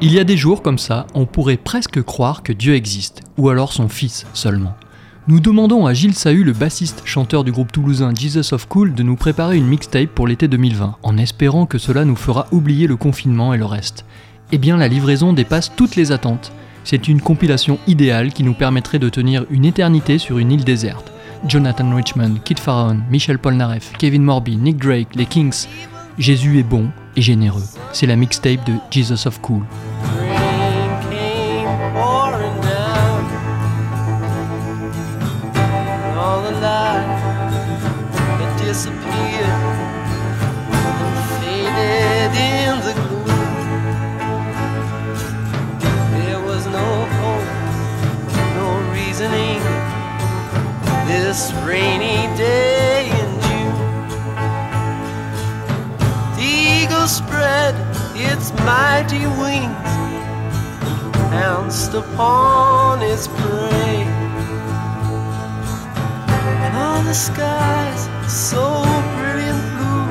Il y a des jours comme ça, on pourrait presque croire que Dieu existe, ou alors son fils seulement. Nous demandons à Gilles Sahu, le bassiste chanteur du groupe toulousain Jesus of Cool, de nous préparer une mixtape pour l'été 2020, en espérant que cela nous fera oublier le confinement et le reste. Eh bien, la livraison dépasse toutes les attentes. C'est une compilation idéale qui nous permettrait de tenir une éternité sur une île déserte. Jonathan Richman, Kid Pharaon, Michel Polnareff, Kevin Morby, Nick Drake, les Kings. Jésus est bon et généreux. C'est la mixtape de Jesus of Cool. Pounced upon its prey. And all the skies, so brilliant blue,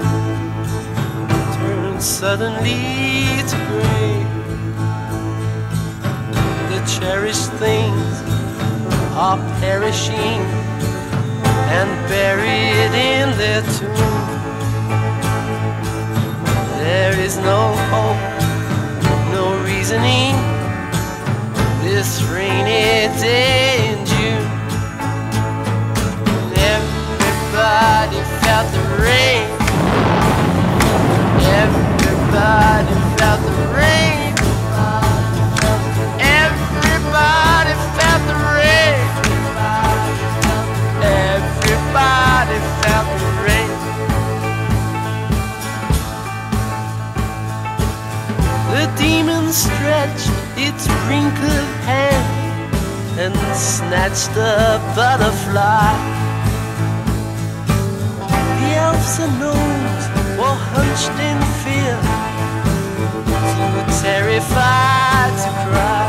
turned suddenly to gray. The cherished things are perishing and buried in their tomb. There is no hope, This rainy day in June, everybody felt the rain. Everybody felt the rain. Everybody felt the rain. Everybody felt the rain. The demon stretched its wrinkled hand and snatched a butterfly. The elves and gnomes were hunched in fear, too terrified to cry.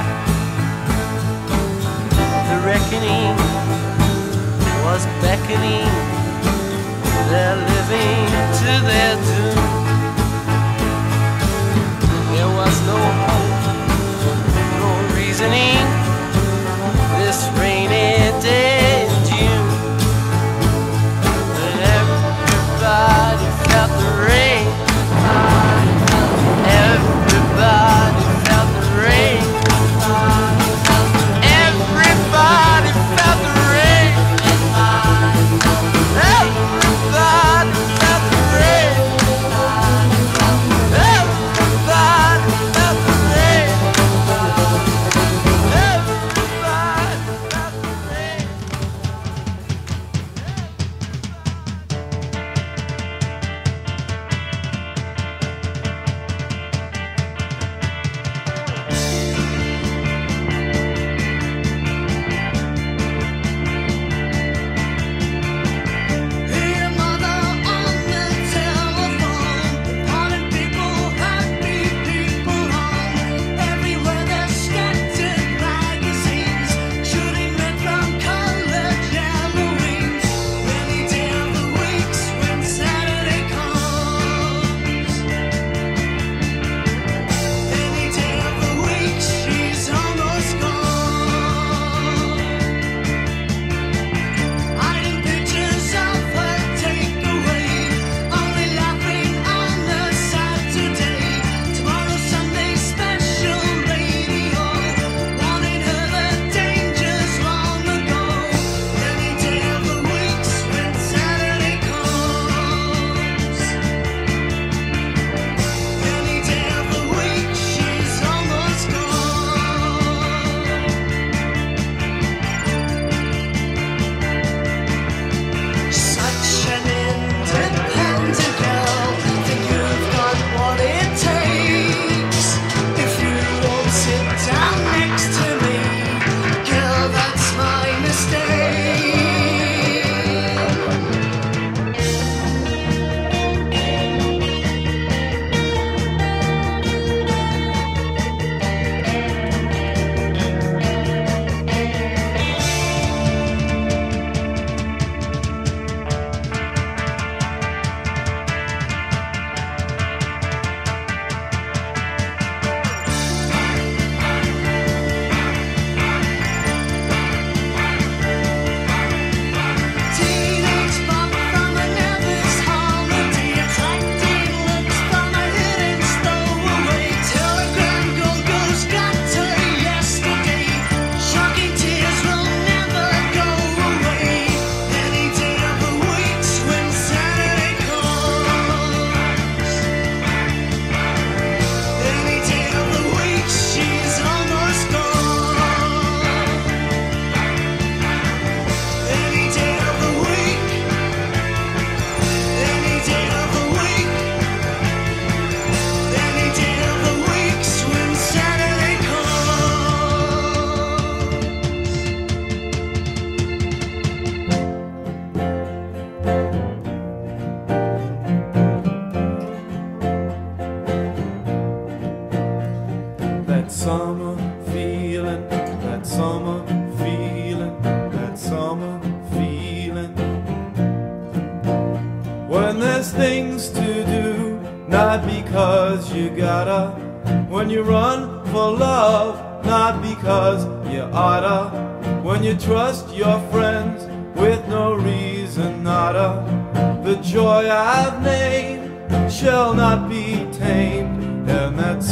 The reckoning was beckoning, they're living to their doom. There was no day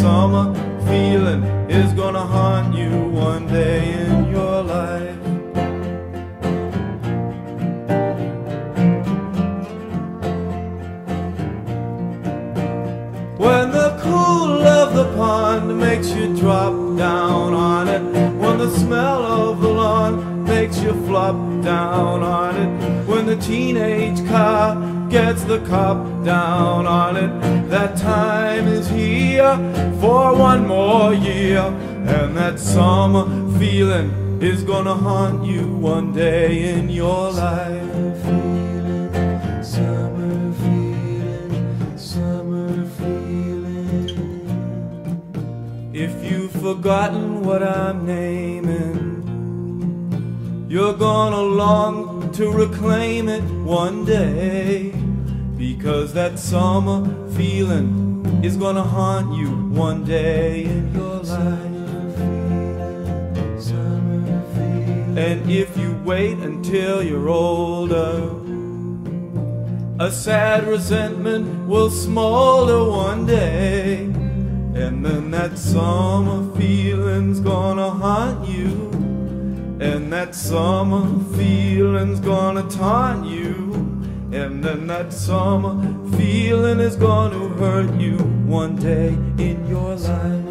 summer feeling is gonna haunt you one day in your life. When the cool of the pond makes you drop down on it, when the smell of the lawn makes you flop down on it, when the teenage car gets the cop down on it, that time is here for one more year, and that summer feeling is gonna haunt you one day in your life. Feeling summer feeling, summer feeling. If you've forgotten what I'm naming, you're gonna long to reclaim it one day. Because that summer feeling is gonna haunt you one day in your life. And if you wait until you're older, a sad resentment will smolder one day. And then that summer feeling's gonna haunt you. And that summer feeling's gonna taunt you. And then that summer feeling is gonna hurt you one day in your life.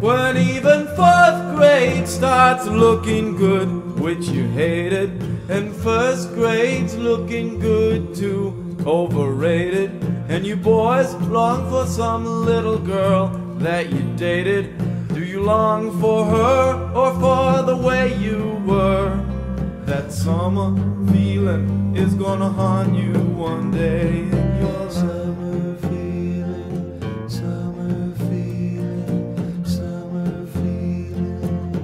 When even fourth grade starts looking good, which you hated, and first grade's looking good too, overrated, and you boys long for some little girl that you dated. You long for her or for the way you were? That summer feeling is gonna haunt you one day your summer feeling, summer feeling, summer feeling.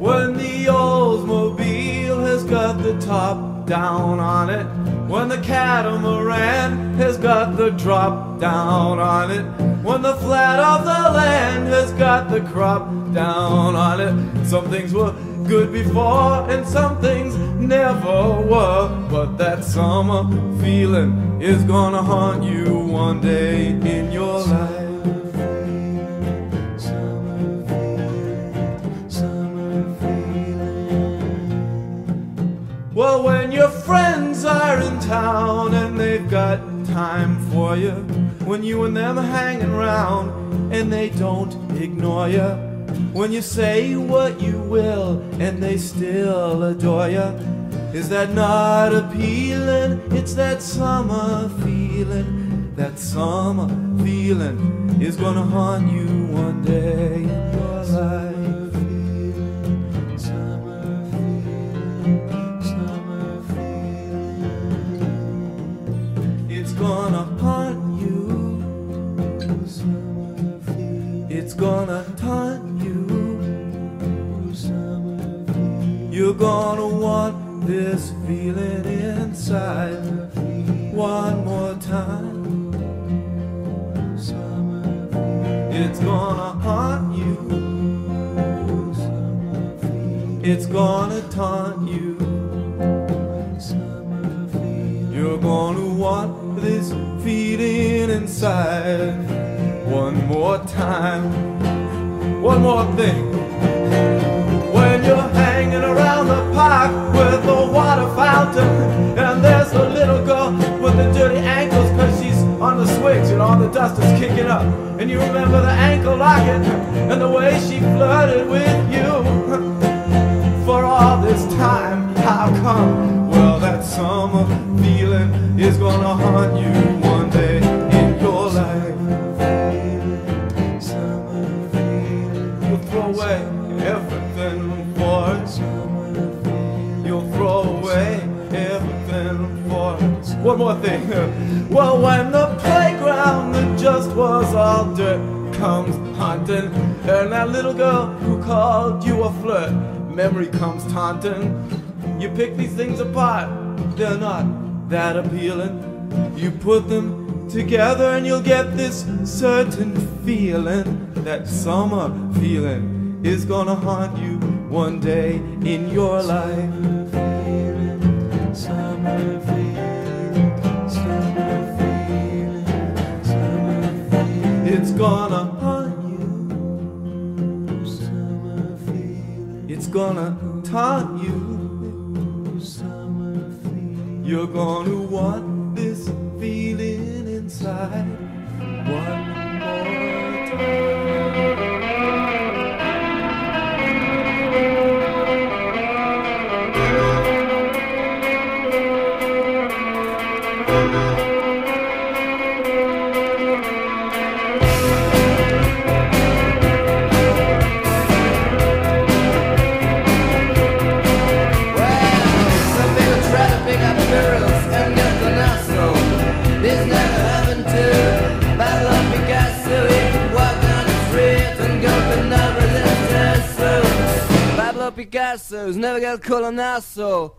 When the Oldsmobile has got the top down on it, when the catamaran has got the drop down on it, when the flat of the land has got the crop down on it. Some things were good before and some things never were. But that summer feeling is gonna haunt you one day in your life. Well, when your friends are in town and they've got time for you, when you and them are hanging around and they don't ignore you, when you say what you will and they still adore you, is that not appealing? It's that summer feeling, that summer feeling is gonna haunt you one day gonna haunt you. It's gonna taunt you. You're gonna want this feeling inside one more time. It's gonna haunt you. It's gonna taunt one more time. One more thing. When you're hanging around the park with the water fountain, and there's a little girl with the dirty ankles, cause she's on the swings and all the dust is kicking up. And you remember the ankle locket and the way she flirted with you. For all this time, how come? Well, that summer feeling is gonna haunt you one more thing. Well, when the playground that just was all dirt comes haunting, and that little girl who called you a flirt, memory comes taunting. You pick these things apart, they're not that appealing. You put them together and you'll get this certain feeling, that summer feeling is gonna haunt you one day in your life. Summer feeling, gonna haunt you. Summer feeling. It's gonna taunt you. Summer feeling. You're gonna want this feeling inside Picasso's never got colonazo.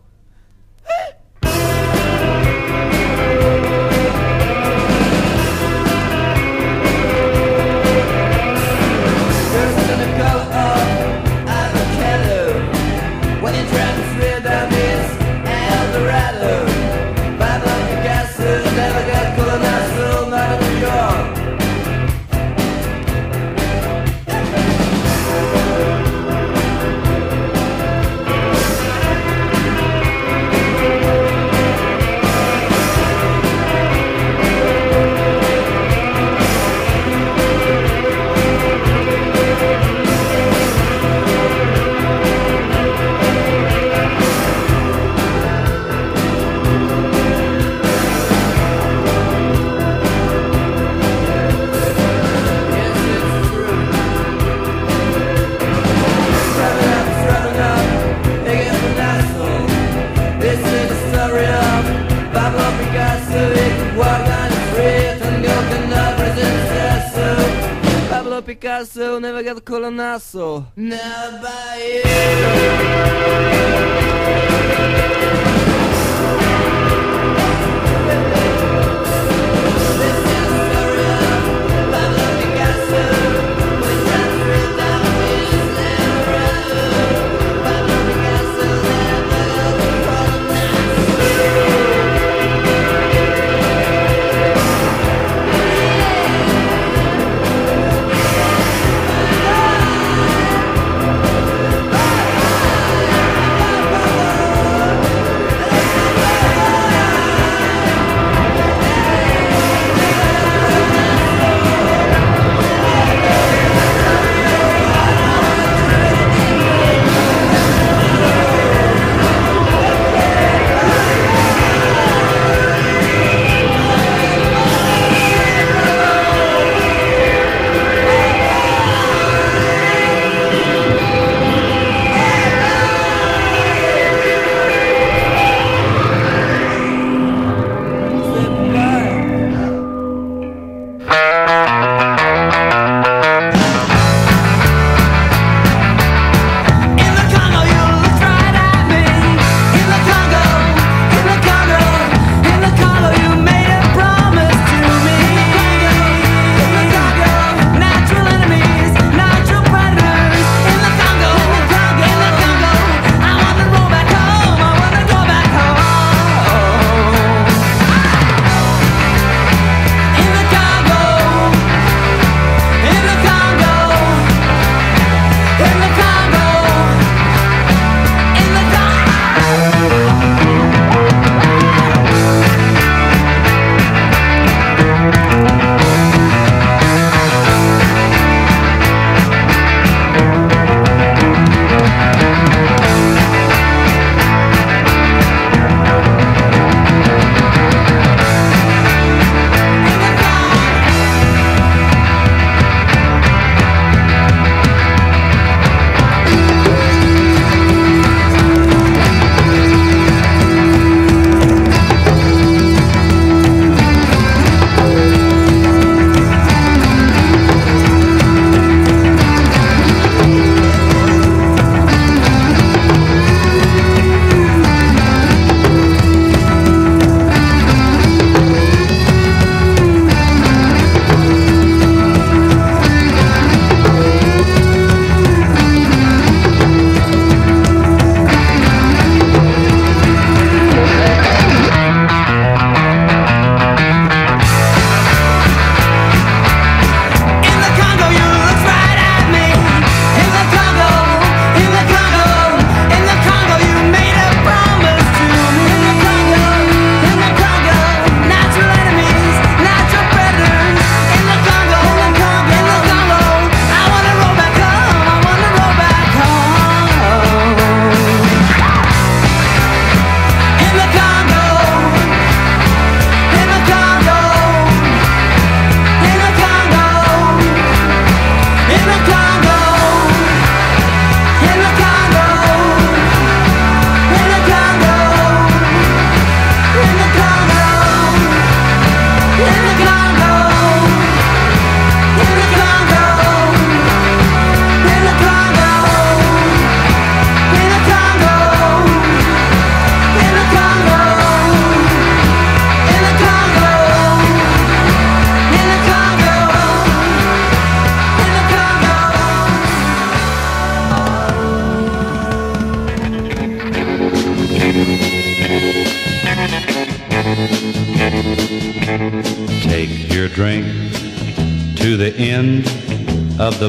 Colonazo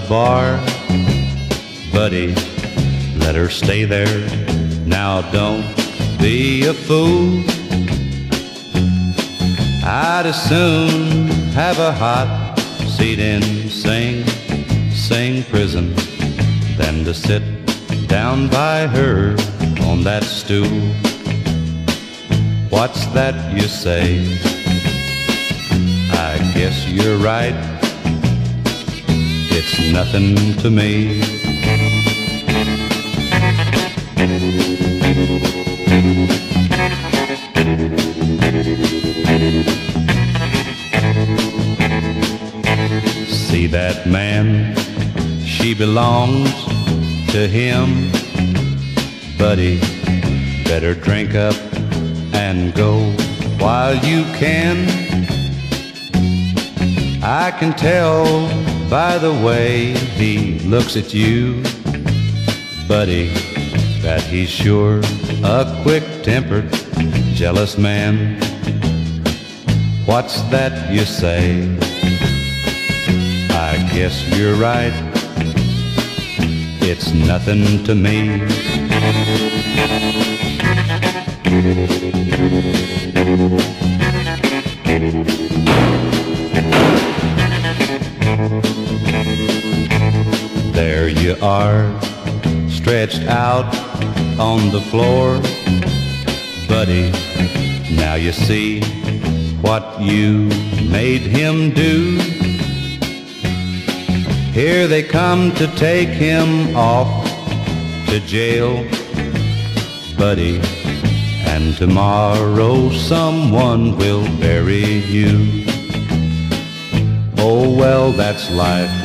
the bar, buddy. Let her stay there. Now don't be a fool. I'd as soon have a hot seat in Sing Sing prison than to sit down by her on that stool. What's that you say? I guess you're right. It's nothing to me. See that man? She belongs to him. Buddy, better drink up and go while you can. I can tell by the way he looks at you, buddy, that he's sure a quick-tempered, jealous man. What's that you say? I guess you're right. It's nothing to me. There you are, stretched out on the floor. Buddy, now you see what you made him do. Here they come to take him off to jail, buddy. And tomorrow someone will bury you. Oh well, that's life.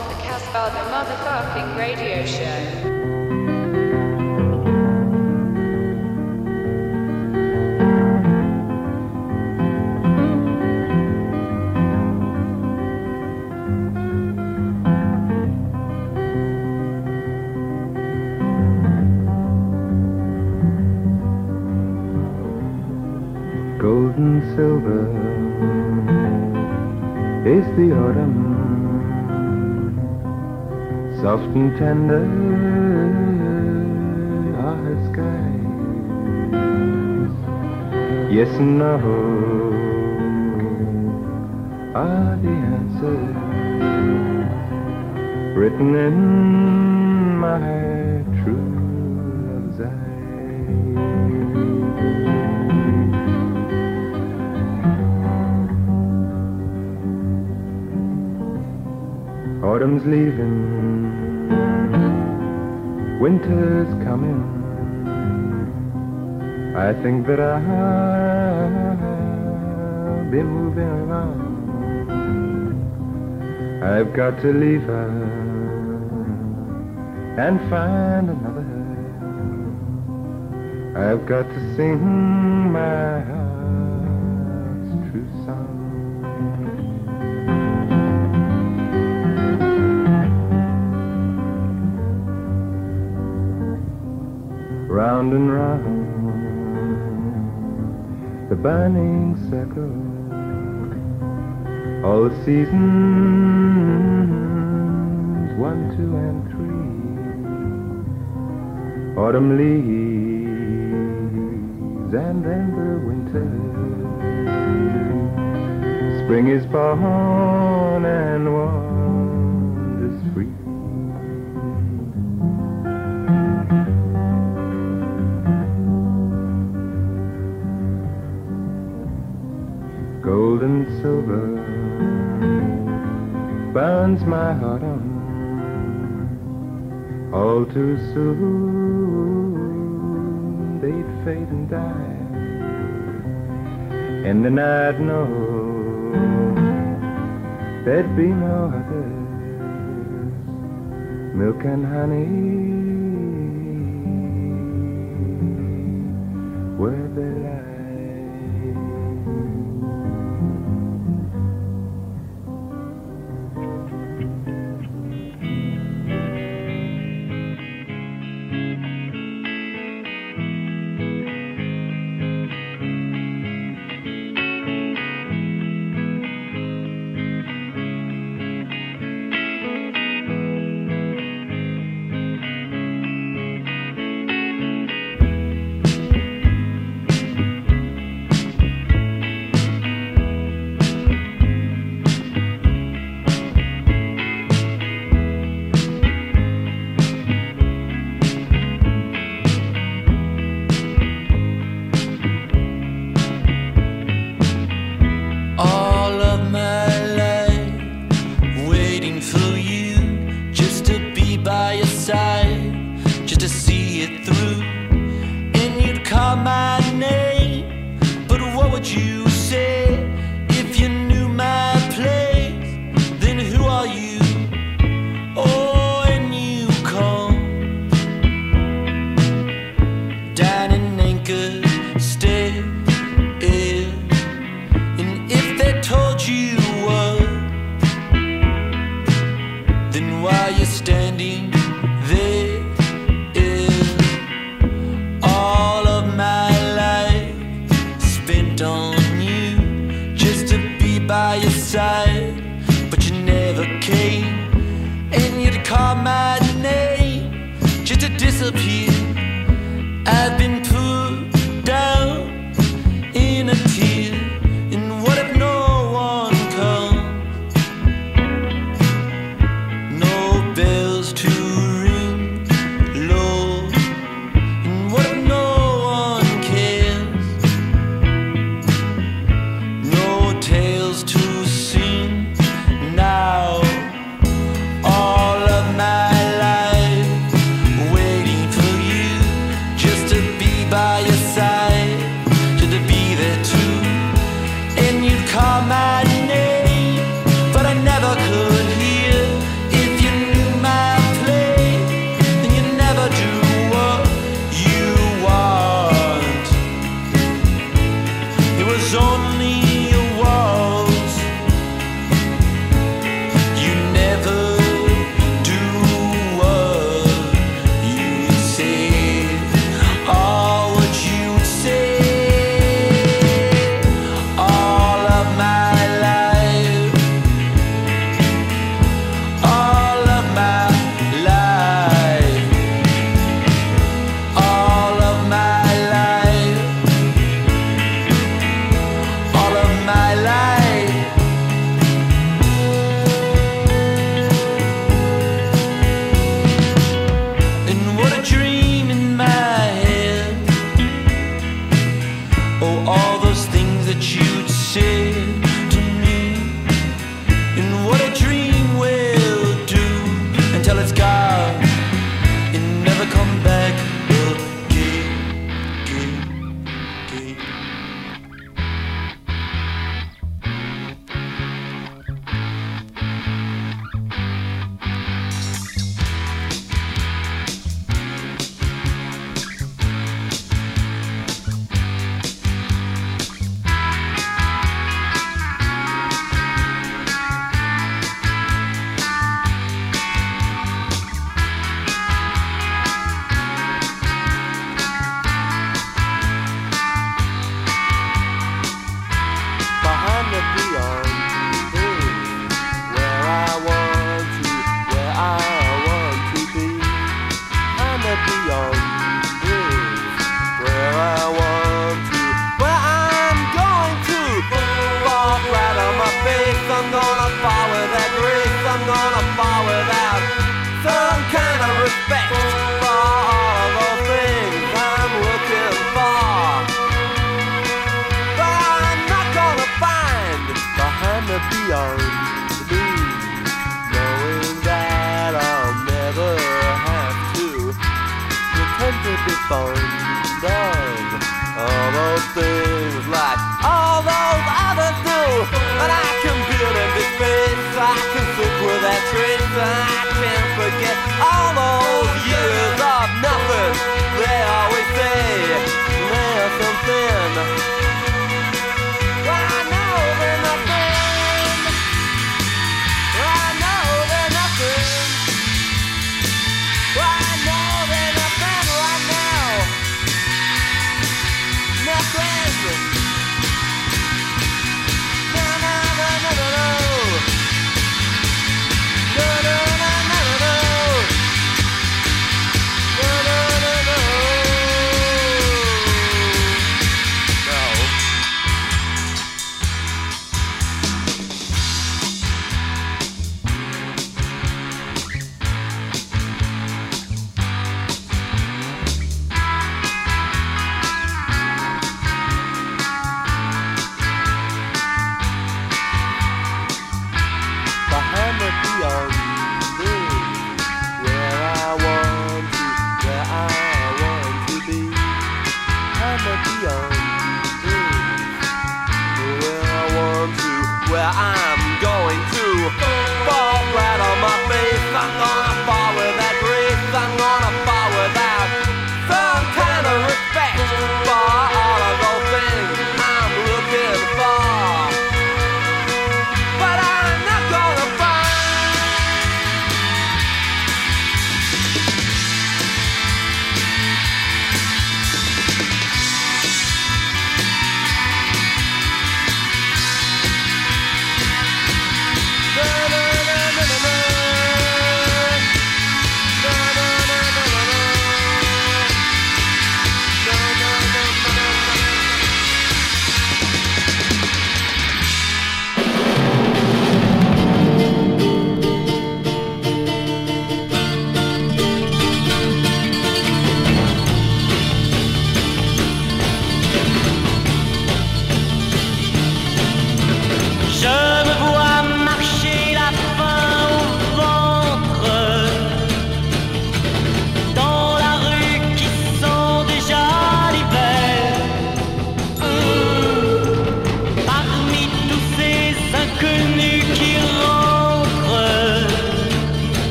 And tender are her skies. Yes and no are the answers written in my true love's eyes. Autumn's leaving, winter's coming. I think that I'll be moving around. I've got to leave her and find another. I've got to sing my heart's true song. Round and round the burning circle. All the seasons, one, two, and three. Autumn leaves, and then the winter. Spring is born and wanders burns my heart on. All too soon They'd fade and die. And then I'd know there'd be no others. Milk and honey.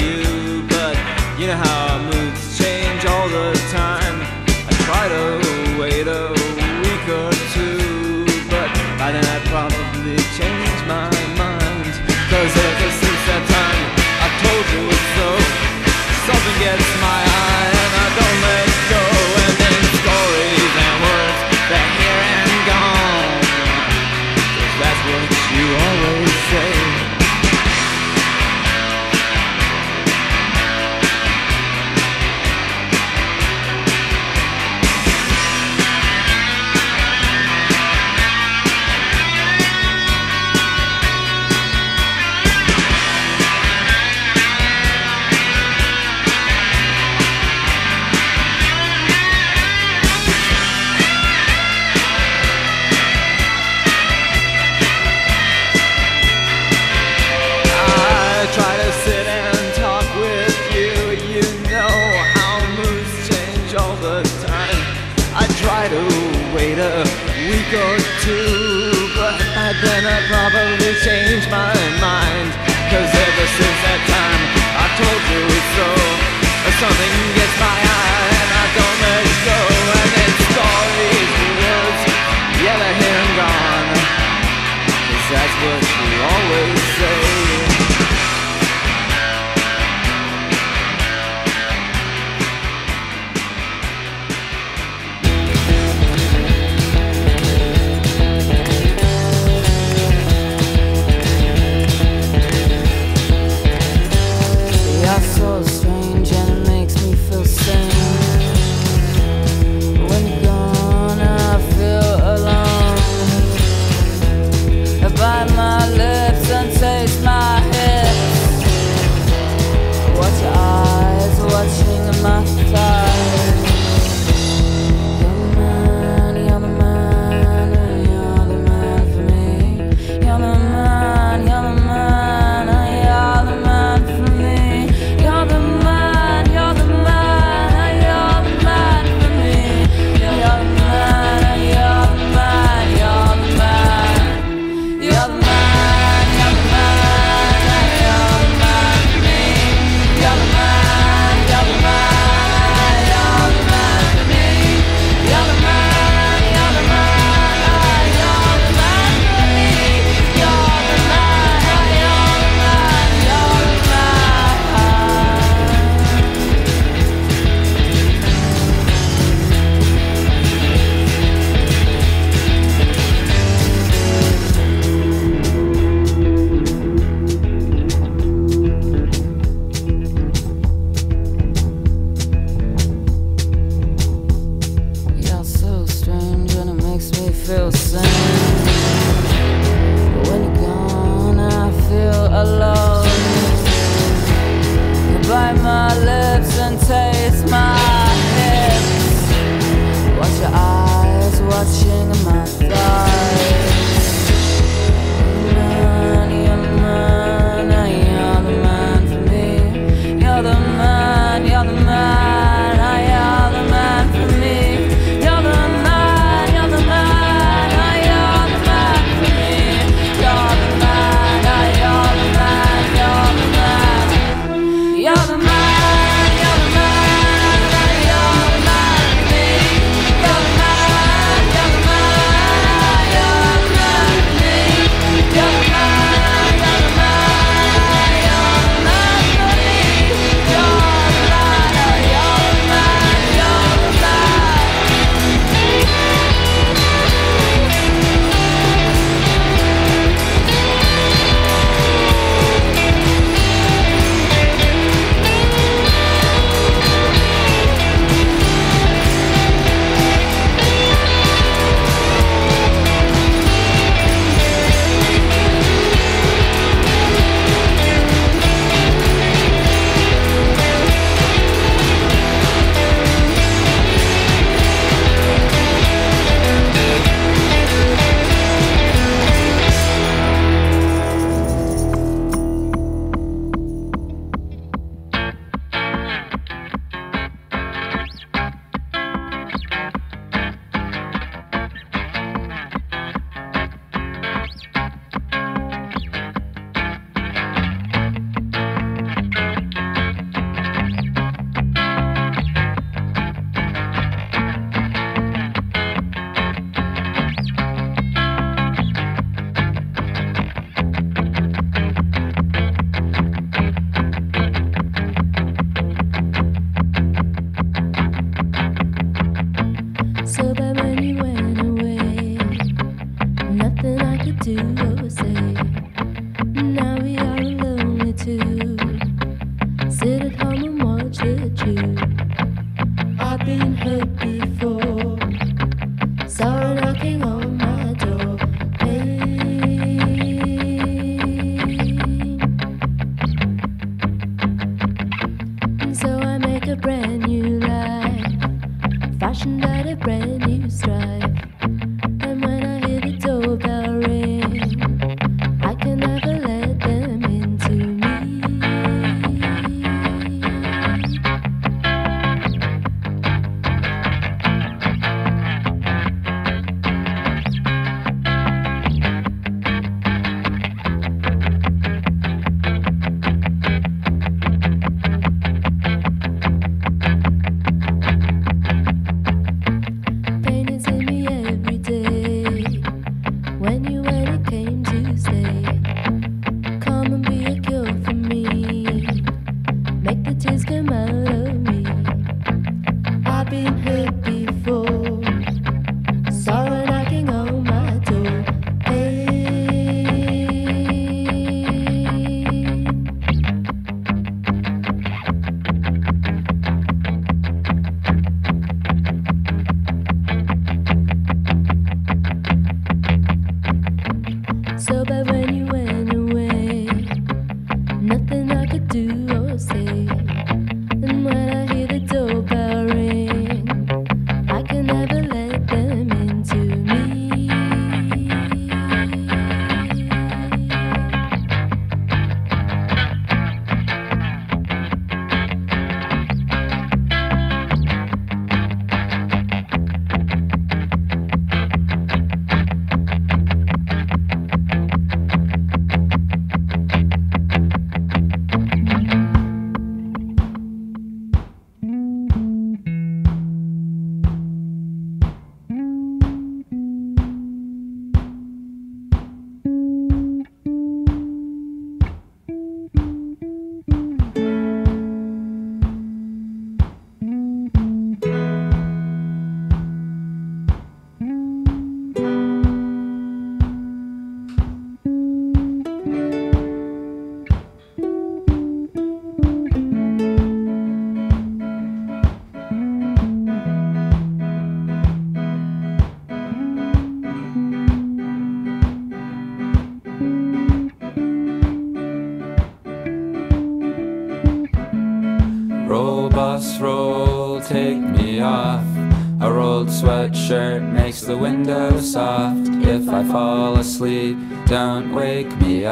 you, but you know how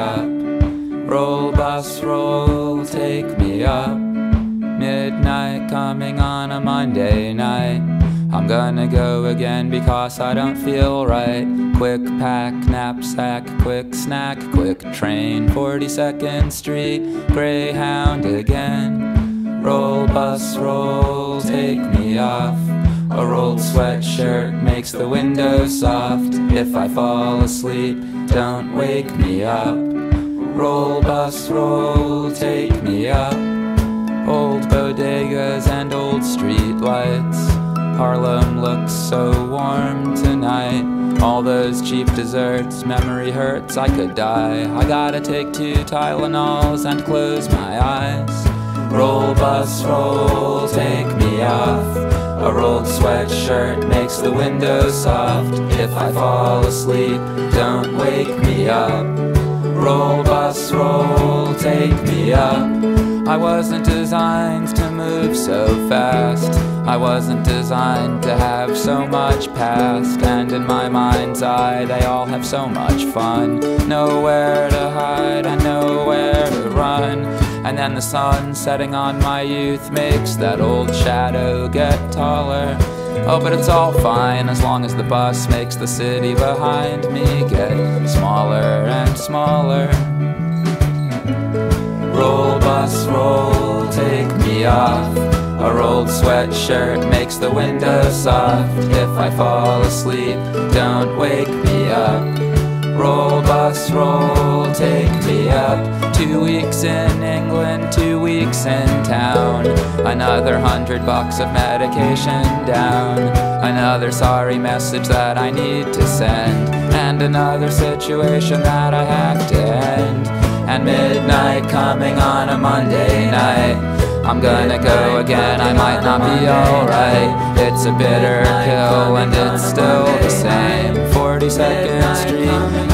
up. Roll, bus, roll, take me up. Midnight coming on a Monday night. I'm gonna go again because I don't feel right. Quick pack, knapsack, quick snack, quick train. 42nd Street, Greyhound again. Roll, bus, roll, take me off. A rolled sweatshirt makes the window soft. If I fall asleep, don't wake me up. Roll, bus, roll, take me up. Old bodegas and old street lights. Harlem looks so warm tonight. All those cheap desserts, memory hurts, I could die. I gotta take two Tylenols and close my eyes. Roll, bus, roll, take me off. A rolled sweatshirt makes the window soft. If I fall asleep, don't wake me up. Roll, bus, roll, take me up. I wasn't designed to move so fast. I wasn't designed to have so much past. And in my mind's eye, they all have so much fun. Nowhere to hide and nowhere to run. And then the sun setting on my youth makes that old shadow get taller. Oh, but it's all fine as long as the bus makes the city behind me get smaller and smaller. Roll, bus, roll, take me off. A rolled sweatshirt makes the window soft. If I fall asleep, don't wake me up. Roll, bus, roll, take me up. Two weeks in England, two weeks in town. Another hundred bucks of medication down. Another sorry message that I need to send. And another situation that I have to end. And midnight coming on a Monday night. I'm gonna go again, I might not be alright. It's a bitter pill and it's still the same. 42nd Street,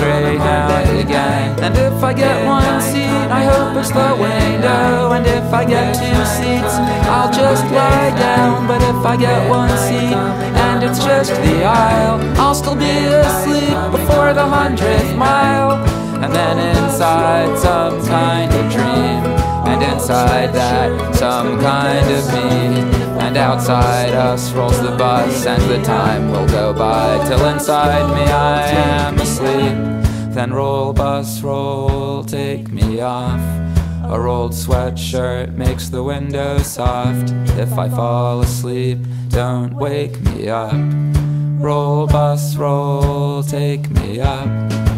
again. And if I get one seat, I hope it's the window. And if I get two seats, I'll just lie down. But if I get one seat and it's just the aisle, I'll still be asleep before the hundredth mile. And then inside some kind of dream. And inside that, some kind of me. And outside us rolls the bus, and the time will go by till inside me I am asleep. Then roll, bus, roll, take me off. A rolled sweatshirt makes the window soft. If I fall asleep, don't wake me up. Roll, bus, roll, take me up.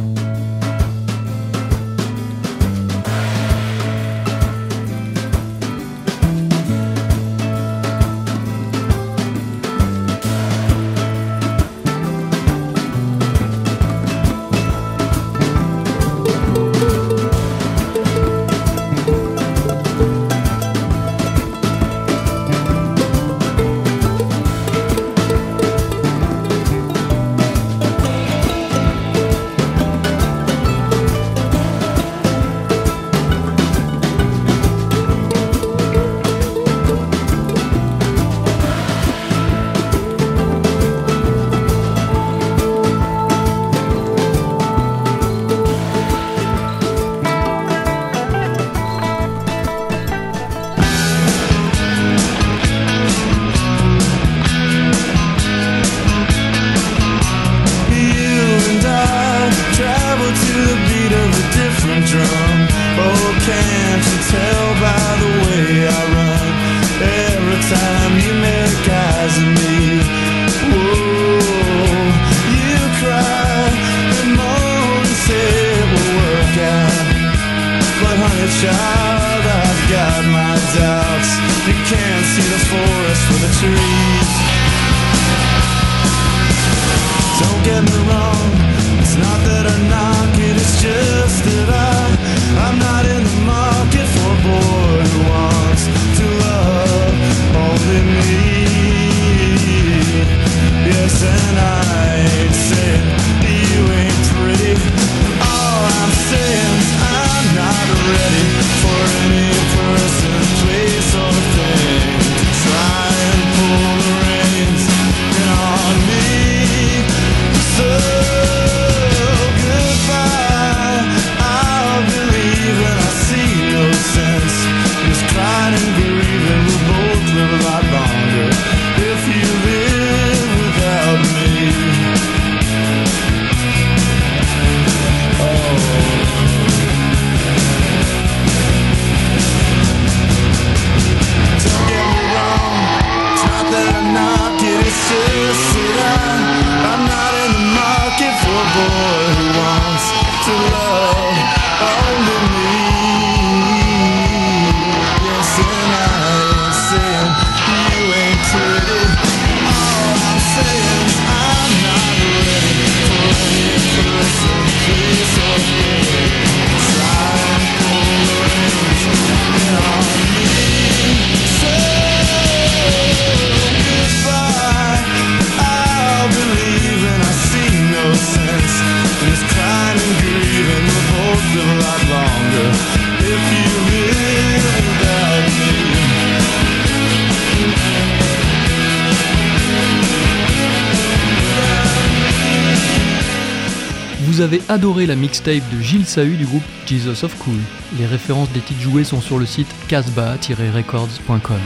Adoré la mixtape de Gilles Sahu du groupe Jesus of Cool. Les références des titres joués sont sur le site casbah-records.com.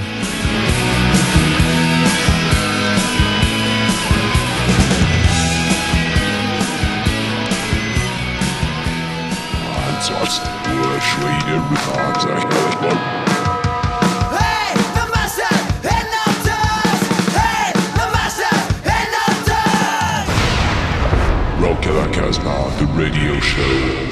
Rock Casbah, the radio show.